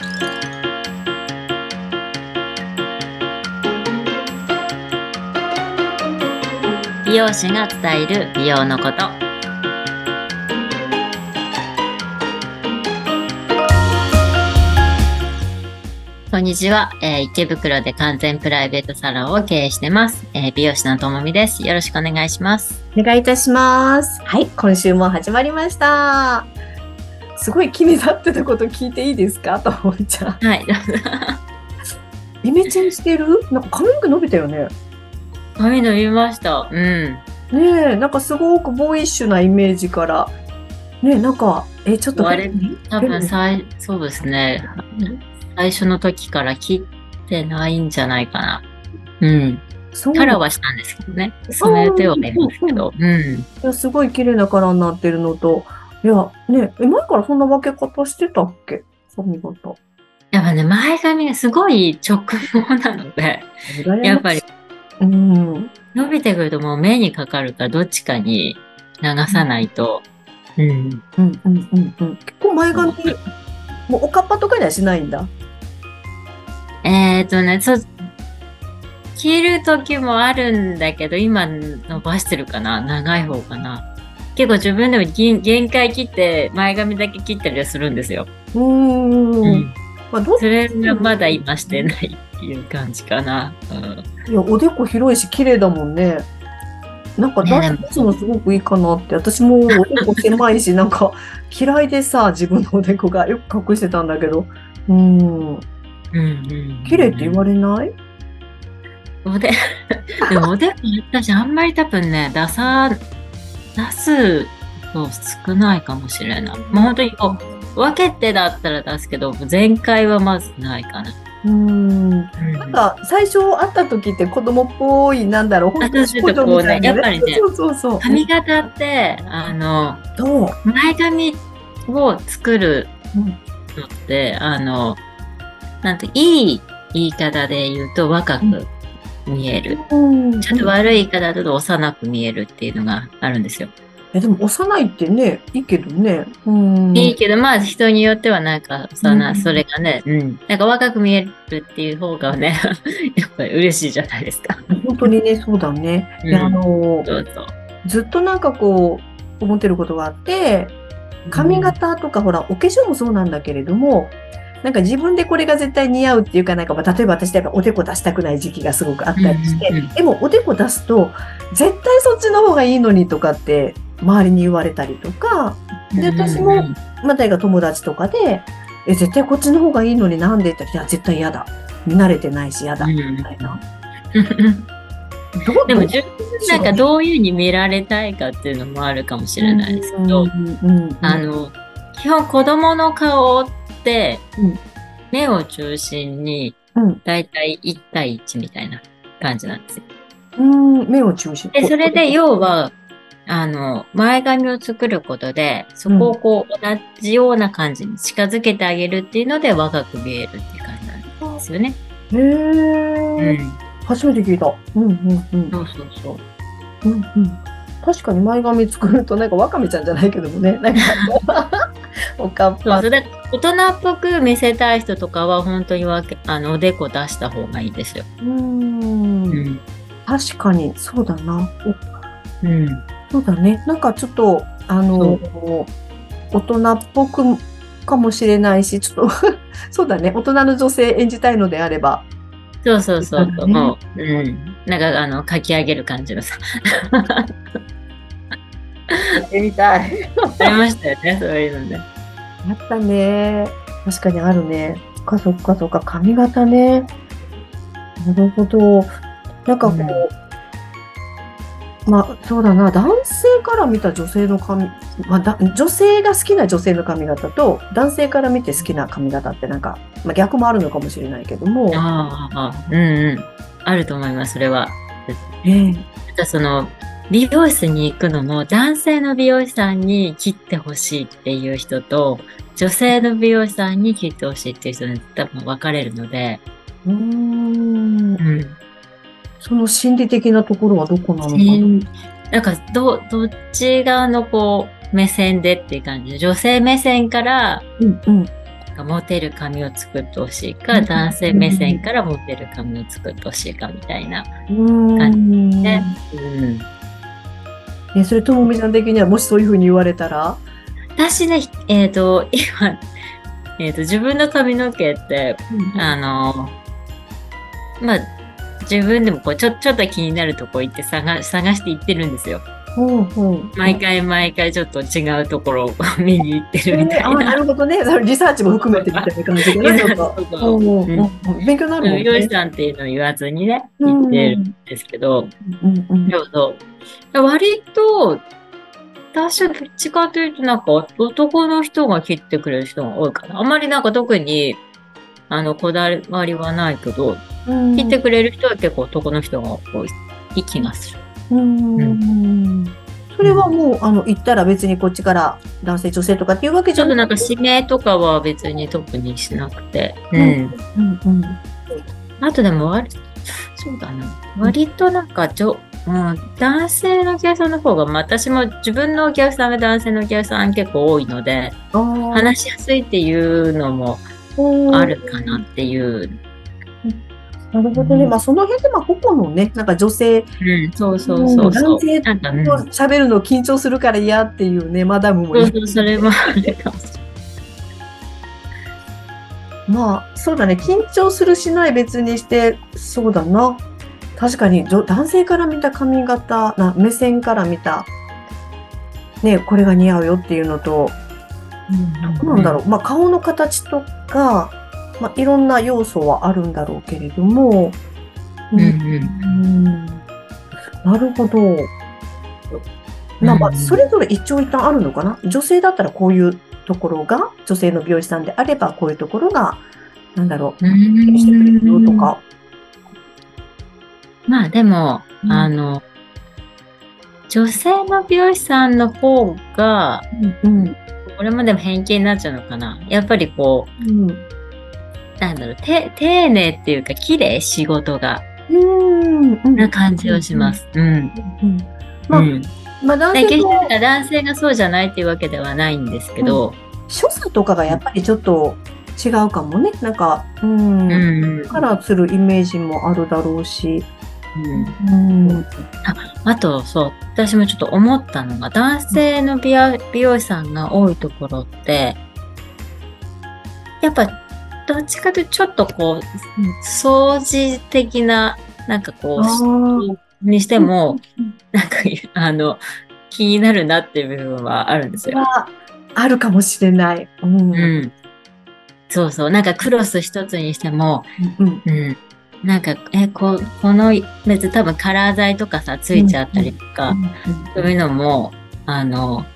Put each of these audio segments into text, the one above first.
美容師が伝える美容のこと。こんにちは、えー池袋で完全プライベートサロンを経営してます、えー美容師のともみです。よろしくお願いします。お願いいたします。はい、今週も始まりました。すごい気になってたこと聞いていいですか？ともみちゃん。はい。イメチェンしてる？なんか髪の毛伸びたよね。髪伸びました。うん。ねえ、なんかすごくボーイッシュなイメージから。ねえ、なんか、え、ちょっと。あれ多分さ、最そうですね。最初の時から切ってないんじゃないかな。うん。そう。カラーはしたんですけどね。染めてはいますけど。うん。すごい綺麗なカラーになってるのと、いや、ねえ、前からそんな分け方してたっけ？髪型。やっぱね前髪がすごい直毛なのでやっぱりうん。伸びてくるともう目にかかるからどっちかに流さないと。うん。うんうんうんうん。結構前髪、もうおかっぱとかにはしないんだ？えっ、とね、そう、切る時もあるんだけど、今伸ばしてるかな？長い方かな？結構自分でも限限界切って前髪だけ切ったりはするんですよ。うーん。うん。まあ、どっそれがまだ今してないっていう感じかな。うん。いや、おでこ広いし、綺麗だもんね。なんか、ね出すのすごくいいかなって。私もおでこ狭いし、なんか、嫌いでさ、自分のおでこがよく隠してたんだけど。うん。うんうん。綺麗って言われない？おで、でもおでこ私あんまり多分ね、出さ、出すの少ないかもしれない。まあ本当にこう、分けてだったら出すけど、全開はまずないかな。うん。うんなんか、最初会った時って子供っぽい、なんだろう、本当にこうねやっぱりねそうそうそう。髪型って、あの。前髪を作るうんのって、あの、なんて、いい言い方で言うと若く見える。うん。ちょっと悪い言い方だと幼く見えるっていうのがあるんですよ。え、でも、幼いってね、いいけどね。うん。いいけど、まあ人によってはなんか、そんな、うんそれがね、うん。なんか若く見えるっていう方がね、やっぱり嬉しいじゃないですか。本当にね、そうだね。うんいや、あの。ずっとなんかこう、思ってることがあって、髪型とか、ほら、お化粧もそうなんだけれども、なんか自分でこれが絶対似合うっていうか、なんか、まあ例えば私やっぱおでこ出したくない時期がすごくあったりして、でもおでこ出すと、絶対そっちの方がいいのにとかって、周りに言われたりとか、で私もうんまたが友達とかで、え、絶対こっちの方がいいのになんでって言ったら、いや、絶対嫌だ。見慣れてないし嫌だ。うんみたいな。でも自分なんかどういうふうに見られたいかっていうのもあるかもしれないですけど、あの、基本子供の顔ってうん、目を中心にうんだいたい1対1みたいな感じなんですよ。うん、目を中心で、それで要は、あの、前髪を作ることで、そこをこう、同じような感じに近づけてあげるっていうので若く見えるって感じなんですよね。へうーん。初めて聞いた。うんうんうん。そうそうそう。うんうん確かに前髪作ると、なんかワカメちゃんじゃないけどもね。なんか、おかっぱそう大人っぽく見せたい人とかは本当にわけあのおでこ出した方がいいですよ。うーんうん。確かに、そうだな。おうん。そうだね。なんかちょっと、あの、大人っぽくかもしれないし、ちょっと、そうだね。大人の女性演じたいのであれば。そうそうそうもう、うん。なんかあの、書き上げる感じのさ。やってみたい。ありましたよね、そういうのね。あったね。確かにあるね。そっかそっかそっか。髪型ね。なるほど。なんかこう、まあそうだな。男性から見た女性の髪、まあだ女性が好きな女性の髪型と男性から見て好きな髪型ってなんか、まあ逆もあるのかもしれないけども。ああ、うんうん。あると思います、それは。ええまたその、美容室に行くのも男性の美容師さんに切ってほしいっていう人と、女性の美容師さんに切ってほしいっていう人に多分分かれるので、うーんうん。その心理的なところはどこなのかな。うんなんか、ど、どっち側のこう、目線でっていう感じで、女性目線から、うんうん。かモテる髪を作ってほしいか、男性目線からモテる髪を作ってほしいかみたいな。うん。ねうん、ね、それともみさん的にはもしそういうふうに言われたら？私ね、えっ、と、今、えっ、と、自分の髪の毛って、あの、まあ、自分でもこうちょちょっと気になるとこ行って探探して行ってるんですよ。うんうん。毎回毎回ちょっと違うところを 見に行ってるみたいあなな。るほどね。リサーチも含めてみたいな感じでね。勉強になるもんね。美容師さんっていうのを言わずにね、言ってるんですけど、うんうんう。割と、私はどっちかというと、なんか男の人が切ってくれる人が多いかな。あまりなんか特に、あの、こだわりはないけど、うん切ってくれる人は結構男の人が多い気がする。うんそれはもう、あの、言ったら別にこっちから男性、女性とかっていうわけちょっとなんかじゃなく指名とかは別に特にしなくて。ううんん。うんうんあとでも割、そうだな。割となんかちょ、うん、男性のお客さんの方が、まあ私も自分のお客さんが男性のお客さん結構多いので、話しやすいっていうのもあるかなっていう。なるほどね。まあ、その辺で、まあ、個々のね、なんか女性うん、そうそうそう。男性と喋るの緊張するから嫌っていうね、マダムもいるそうそう、それもあるかもしれまあ、そうだね。緊張するしない別にして、そうだな。確かに、女男性から見た髪型、な目線から見た、ね、これが似合うよっていうのと、ない。どうなんだろう。まあ、顔の形とか、まあ、いろんな要素はあるんだろうけれども、うんうん。うんなるほど。まあまあ、うんそれぞれ一長一短あるのかな？女性だったらこういうところが、女性の美容師さんであればこういうところが、なんだろう、うんしてくれるよとか。まあでも、うんあの、女性の美容師さんの方が、うん。これもでも偏見になっちゃうのかな。やっぱりこうん。う、なんだろう、て丁寧っていうか、綺麗仕事が、うん。な感じはしま。す。うん。うん。まあうん。まあ、男性の男性がそうじゃないっていうわけではないんですけど、所作とかがやっぱりちょっと違うかもね。なんか、うん。うん。カラーするイメージもあるだろうし。うんうん。あと、そう、私もちょっと思ったのが、男性の美容美容師さんが多いところって、やっぱ、どっちかというとちょっとこう、掃除的な、なんかこあう、にしてもうん、なんか、あの、気になるなっていう部分はあるんですよ。はあるかもしれない。うん。うん。そうそう。なんかクロス一つにしても、うん。うん。なんか、え、ここの、別に多分カラー剤とかさ、ついちゃったりとか、そういうのも、あの、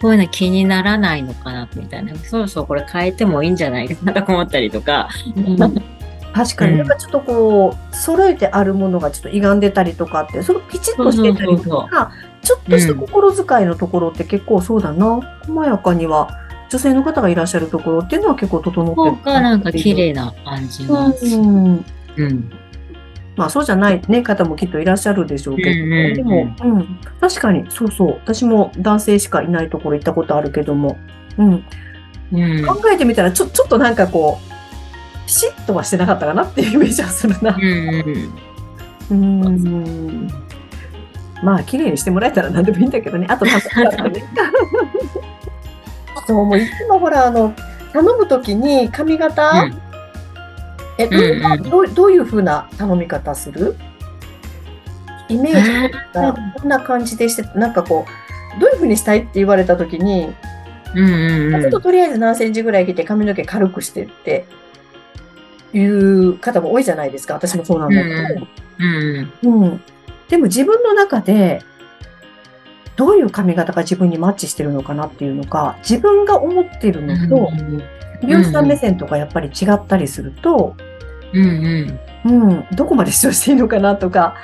こういうの気にならないのかな、みたいな。そろそろこれ変えてもいいんじゃないかなと思ったりとか。確かに、うんなんかちょっとこう、揃えてあるものがちょっと歪んでたりとかって、そのピチッとしてたりとか、ちょっとした心遣いのところって結構そうだな。細やかには、女性の方がいらっしゃるところっていうのは結構整ってるなんか綺麗な感じがする。うん。うん。まあそうじゃない、ね、方もきっといらっしゃるでしょうけど、でも、うん、確かに、そうそう。私も男性しかいないところ行ったことあるけども、うん、うん。考えてみたらちょ、ちょっとなんかこう、ピシッとはしてなかったかなっていうイメージはするなう。ん。うん。まあ、綺麗にしてもらえたら何でもいいんだけどね。あと、楽しかったね。そう、もういつもほら、あの、頼むときに髪型、うんえ、どういううんうんどうどういうふうな頼み方する？イメージがこんな感じでして、なんかこう、どういうふうにしたいって言われたときに、うんうんうんちょっととりあえず何センチぐらい切って髪の毛軽くしてっていう方も多いじゃないですか。私もそうなんだけど。うんうん。でも自分の中で、どういう髪型が自分にマッチしてるのかなっていうのか、自分が思ってるのと、美容師さん目線とかやっぱり違ったりすると、うんうんうん、どこまで主張していいのかなとか、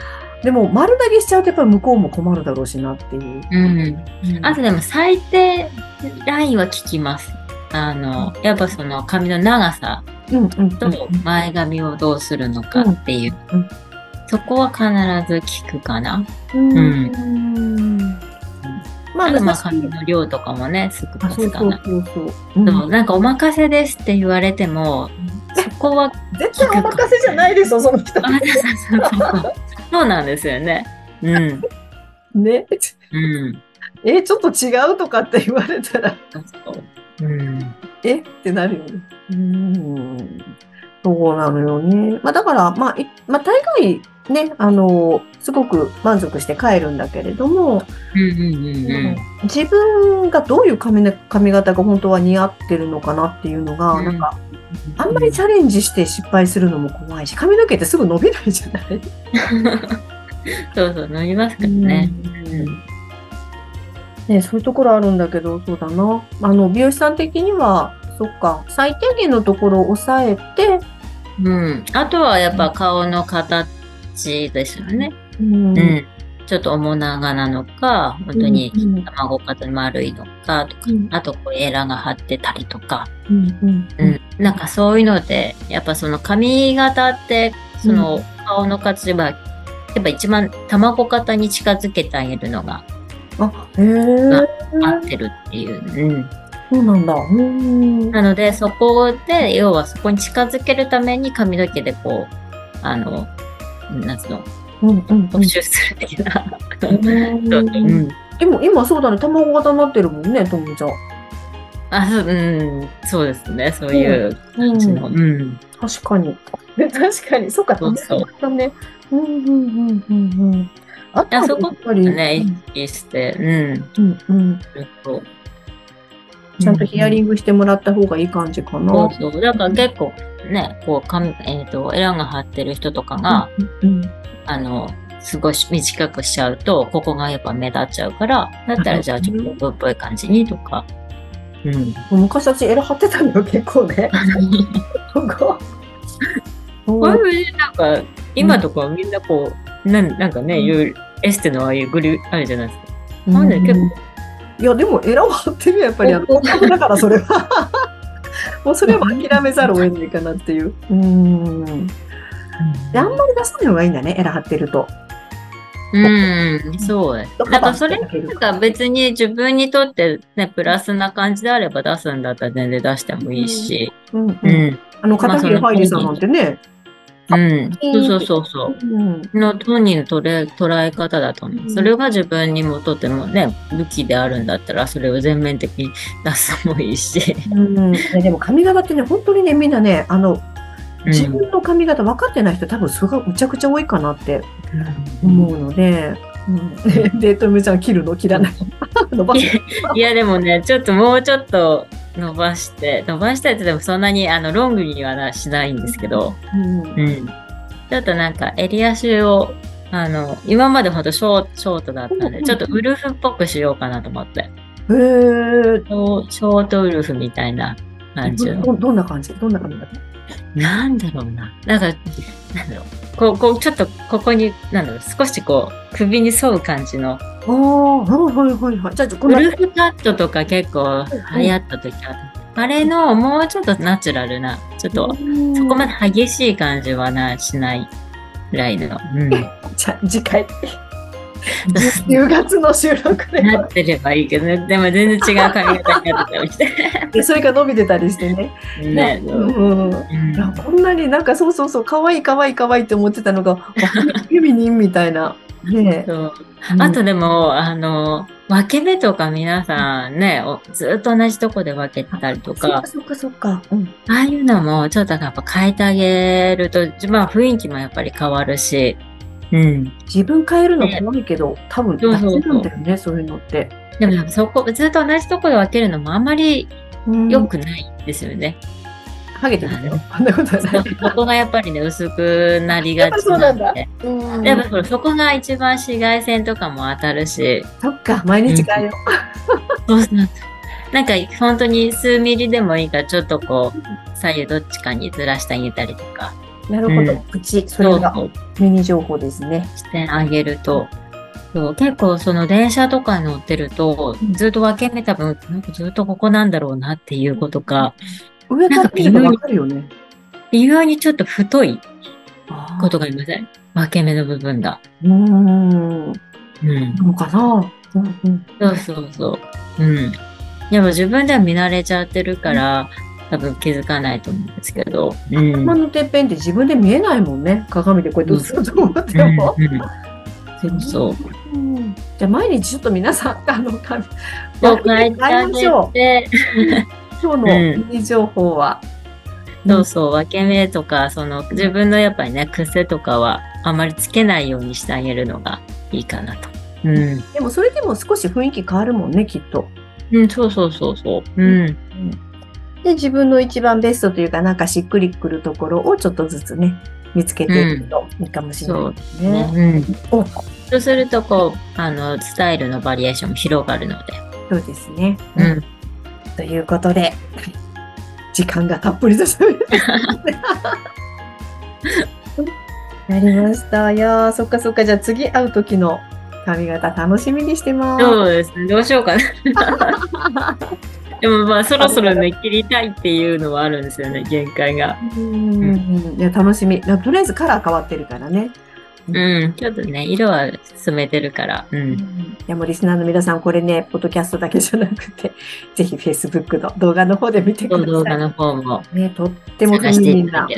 でも丸投げしちゃうとやっぱり向こうも困るだろうしなっていう。うんあとでも最低ラインは聞きます。あの、やっぱその髪の長さうんうんと前髪をどうするのかっていううんうん。そこは必ず聞くかな。うんうんままあ、あとまあ私髪の量とかもね、少あ、そうそうない。そうそう。うんそうなんかお任せですって言われても、そこは、絶対お任せじゃないでしょ、その人。あそうなんですよね。うん。ね。うん。え、ちょっと違うとかって言われたら、そううん。え？ってなるよね。うん。そうなのよね。まあだから、まあ、いまあ大概ね、あの、すごく満足して帰るんだけれども、うんうんうんうん。自分がどういう髪の髪型が本当は似合ってるのかなっていうのが、うんなんか、あんまりチャレンジして失敗するのも怖いし、髪の毛ってすぐ伸びないじゃない？そうそう、乗りますからね。うんね、そういうところあるんだけど、そうだな。あの、美容師さん的には、そっか、最低限のところを抑えて、うん。あとはやっぱ顔の形ですよね。うんうん。ちょっと面長なのか、本当に卵型丸いのかとか、うんあとこうエラが張ってたりとか、うんうん。なんかそういうので、やっぱその髪型って、その顔の形は、やっぱ一番卵型に近づけてあげるのがあ、へえ。合ってるっていう。うん。そうなんだ。うん。なので、そこで、要はそこに近づけるために髪の毛でこう、あの、なんつうの、うんうんうん特集する的な。うんうん。でも今そうだね、卵型になってるもんね、ともちゃん。あ、そう、うん、そうですね。そういう感じの。うん。確かに。確かに。そうか、そうそう。うんうんうんうんうん。あとはあそこやっぱり、ね、意識して、うん。うんうん、ちゃんとヒアリングしてもらった方がいい感じかな。そうそう。だから結構ね、こう、髪、えっ、と、エラが張ってる人とかが、うんあの、すごい短くしちゃうと、ここがやっぱ目立っちゃうから、だったらじゃあちょっとブっぽい感じにとか。うん。うん、昔私エラ張ってたのよ、結構ね。ここ。なんか、今とかみんなこう、なんなんかね、うんいうエステのああいうグリあるじゃないですか。うんなんで結構いや、でもエラは張ってるよ、やっぱり。あのおだからそれは。もうそれは諦めざるを得ないかなっていう。うん。であんまり出さない方がいいんだね、エラ張ってると。うん、そう。だからそれが別に自分にとってね、プラスな感じであれば出すんだったら全然出してもいいし。うんう。うんん。あの、片桐ハイリさんなんてね。うん。そうそうそうそう。うん。の本人の捉え捉え方だと思う。うんそれが自分にもとってもね、武器であるんだったら、それを全面的に出すのもいいし。うん、ねでも髪型ってね、本当にね、みんなね、あの、自うん分の髪型分かってない人多分それがむちゃくちゃ多いかなって思うので、うん、で、とみちゃん切るの？切らない いや、でもね、ちょっともうちょっと伸ばして、伸ばしたいってでもそんなにあのロングにはなしないんですけど、うんうん。ちょっとなんか襟足を、あの、今までほんとショートだったんで、ちょっとウルフっぽくしようかなと思って。へえショーショートウルフみたいな感じの。どどんな感じ？どんな髪型なんだろうな。なんか、なんだろう。こう、こう、ちょっとここに、なんだろう、少しこう、首に沿う感じの。ああ、はいはいはいはい。じゃあ、この、ウルフカットとか結構流行った時ある。あれのもうちょっとナチュラルな、ちょっと、そこまで激しい感じはな、しないぐらいの。うん。じゃあ、次回。10月の収録で。なってればいいけどね。でも全然違う髪型になってたりして。でそれが伸びてたりしてね。ね。う？んうんこんなになんかそうそうそう、可愛い可愛い可愛いって思ってたのが、あフェミニンみたいな。ねあとでも、あの、分け目とか皆さんね、おずっと同じとこで分けてたりとかそっか、そっかそっか。うん。ああいうのもちょっとやっぱ変えてあげると、まあ雰囲気もやっぱり変わるし、うん。自分変えるの怖いけど、多分大そうそうそう事なんだよね、そういうのって。でもやっぱそこ、ずっと同じとこで分けるのもあんまりうん良くないですよね。ハゲてますよ。そんなことはない。そこがやっぱりね、薄くなりがちなんで。うんやっぱそれそこが一番紫外線とかも当たるし、そっか、毎日変えよそうそうなんか本当に数ミリでもいいからちょっとこう左右どっちかにずらしてあげたりとかう。なるほどうん。口、それがミニ情報ですね。してあげるとそう結構その電車とかに乗ってるとずっと分け目多分なんかずっとここなんだろうなっていうことが上から見ればわかるよね。微妙にちょっと太いことが。がありません？分け目の部分が。うーん。うん、なのかなうんうんそうそうそう。うん。でも自分では見慣れちゃってるから、多分気づかないと思うんですけど。うん。頭のてっぺんって自分で見えないもんね。鏡でこうやって映ると思っても。うんうんそうそう。うんじゃあ毎日ちょっと皆さん、あの、髪、そう書いてしょう。げて、今日のいい情報は。そうそう、分け目とか、その自分のやっぱりね、癖とかはあまりつけないようにしてあげるのがいいかなと。うん。でもそれでも少し雰囲気変わるもんね、きっと。うん、そうそうそうそう。うん。で、自分の一番ベストというか、なんかしっくりくるところをちょっとずつね、見つけていくといいかもしれないですね。ねうん。おそうすると、こう、あの、スタイルのバリエーションも広がるので。そうですね。うん。ということで、時間がたっぷりと喋ってなりました。いやー、そっかそっか。じゃあ次会う時の髪型楽しみにしてます。そうですね。どうしようかな。でもまあ、そろそろね、切りたいっていうのはあるんですよね、限界が。うん。いや、楽しみ。とりあえずカラー変わってるからね。うん。ちょっとね、色は進めてるから。うん。いやもうリスナーの皆さん、これね、ポッドキャストだけじゃなくて、ぜひ Facebook の動画の方で見てください。動画の方もね、とっても探しみんな。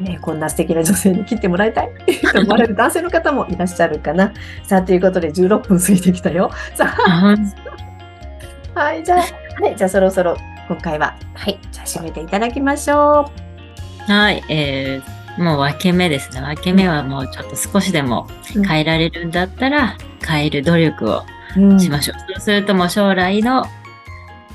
ね、こんな素敵な女性に切ってもらいたい と思われる男性の方もいらっしゃるかな。さあ、ということで16分過ぎてきたよ。さああ、はい、じゃあ、はい、じゃあそろそろ今回は、はい、じゃあ締めていただきましょはい、えー、もう分け目ですね。分け目はもうちょっと少しでも変えられるんだったら、変える努力をう。うんしましょう。そうするともう将来の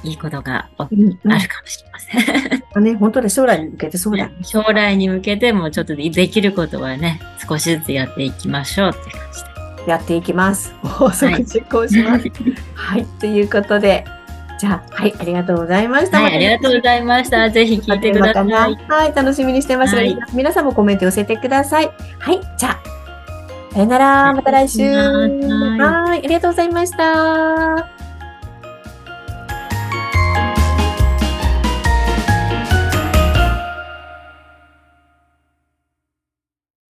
いいことがあうんるかもしれません。うんね、本当で将来に向けてそうだ。将来に向けてもちょっとできることはね、少しずつやっていきましょうって感じで。やっていきます。法則実行します。はい、ということで、じゃあ、はい、ありがとうございました。はい、ありがとうございました。ぜひ聞いてください。はい、楽しみにしてますはい皆さんもコメント寄せてください。はい、じゃあ、さよなら、また来週。はいはい、ありがとうございました。